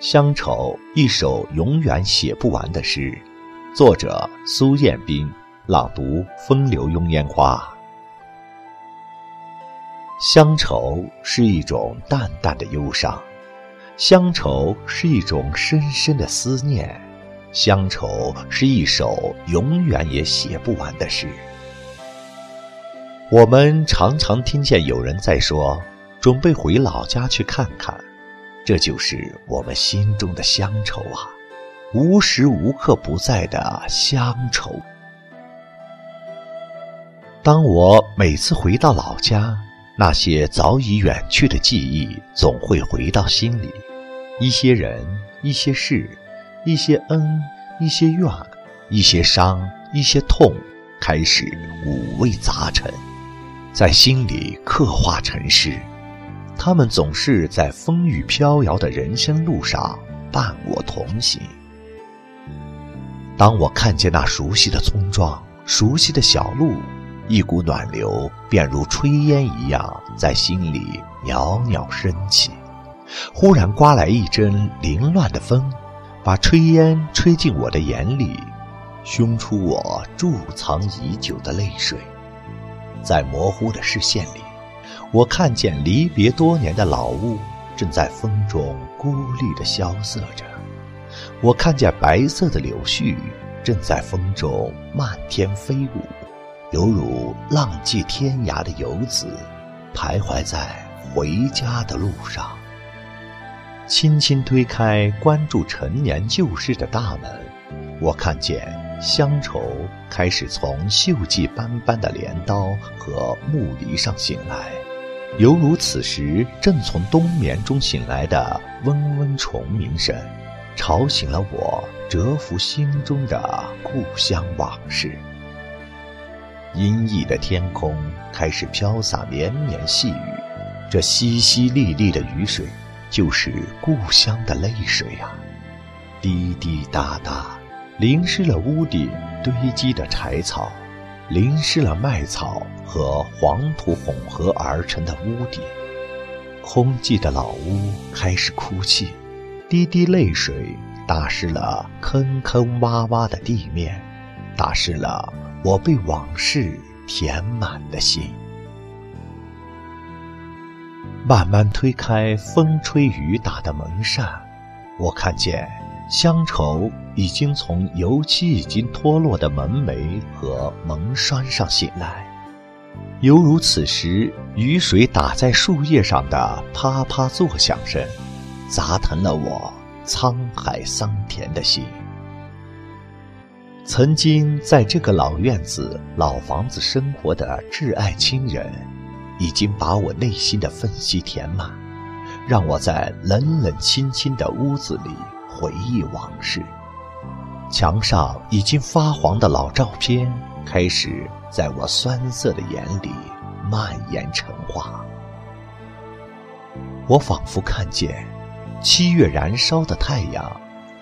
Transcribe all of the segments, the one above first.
乡愁，一首永远写不完的诗。作者：苏彦斌。朗读：风流拥烟花。乡愁是一种淡淡的忧伤，乡愁是一种深深的思念，乡愁是一首永远也写不完的诗。我们常常听见有人在说，准备回老家去看看。这就是我们心中的乡愁啊，无时无刻不在的乡愁。当我每次回到老家，那些早已远去的记忆总会回到心里，一些人，一些事，一些恩，一些怨，一些伤，一些痛，开始五味杂陈，在心里刻画成诗。他们总是在风雨飘摇的人生路上伴我同行。当我看见那熟悉的村庄、熟悉的小路，一股暖流便如炊烟一样在心里袅袅升起。忽然刮来一阵凌乱的风，把炊烟吹进我的眼里，熏出我贮藏已久的泪水。在模糊的视线里。我看见离别多年的老屋正在风中孤立地萧瑟着，我看见白色的柳絮正在风中漫天飞舞，犹如浪迹天涯的游子，徘徊在回家的路上。轻轻推开关注陈年旧事的大门，我看见乡愁开始从锈迹斑斑的镰刀和木犁上醒来。犹如此时正从冬眠中醒来的嗡嗡虫鸣声，吵醒了我蛰伏心中的故乡往事。阴翳的天空开始飘洒绵绵细雨，这淅淅沥沥的雨水，就是故乡的泪水啊！滴滴答答，淋湿了屋顶堆积的柴草。淋湿了麦草和黄土混合而成的屋顶，空寂的老屋开始哭泣，滴滴泪水打湿了坑坑洼洼的地面，打湿了我被往事填满的心。慢慢推开风吹雨打的门扇，我看见。乡愁已经从油漆已经脱落的门楣和门栓上醒来，犹如此时雨水打在树叶上的啪啪作响声，砸疼了我沧海桑田的心。曾经在这个老院子、老房子生活的挚爱亲人，已经把我内心的缝隙填满，让我在冷冷清清的屋子里。回忆往事，墙上已经发黄的老照片开始在我酸涩的眼里蔓延成画。我仿佛看见七月燃烧的太阳，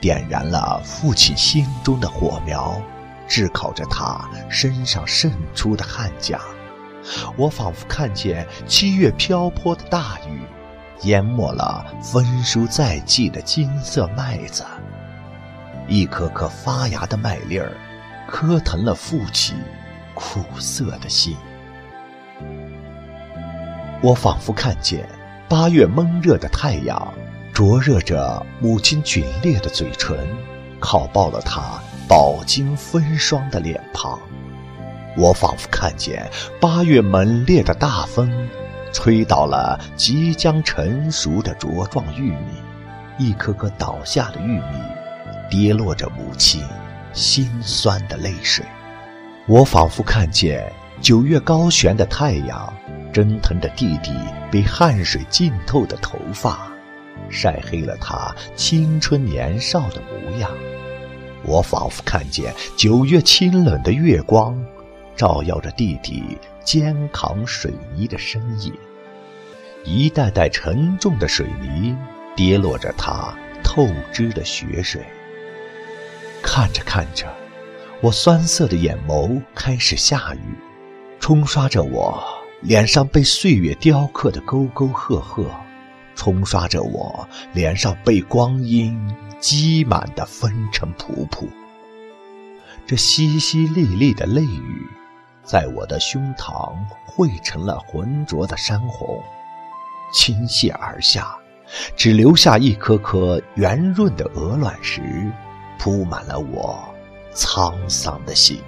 点燃了父亲心中的火苗，炙烤着他身上渗出的汗甲。我仿佛看见七月瓢泼的大雨。淹没了丰收在即的金色麦子，一颗颗发芽的麦粒儿，磕疼了父亲苦涩的心。我仿佛看见八月闷热的太阳，灼热着母亲皲裂的嘴唇，烤爆了她饱经风霜的脸庞。我仿佛看见八月猛烈的大风。吹倒了即将成熟的茁壮玉米，一颗颗倒下的玉米，跌落着母亲心酸的泪水。我仿佛看见九月高悬的太阳，蒸腾着弟弟被汗水浸透的头发，晒黑了他青春年少的模样。我仿佛看见九月清冷的月光，照耀着弟弟。肩扛水泥的身影，一袋袋沉重的水泥跌落着他透支的血水。看着看着，我酸涩的眼眸开始下雨，冲刷着我脸上被岁月雕刻的沟沟壑壑，冲刷着我脸上被光阴积满的风尘仆仆。这淅淅沥沥的泪雨，在我的胸膛汇成了浑浊的山洪，倾泻而下，只留下一颗颗圆润的鹅卵石，铺满了我沧桑的心。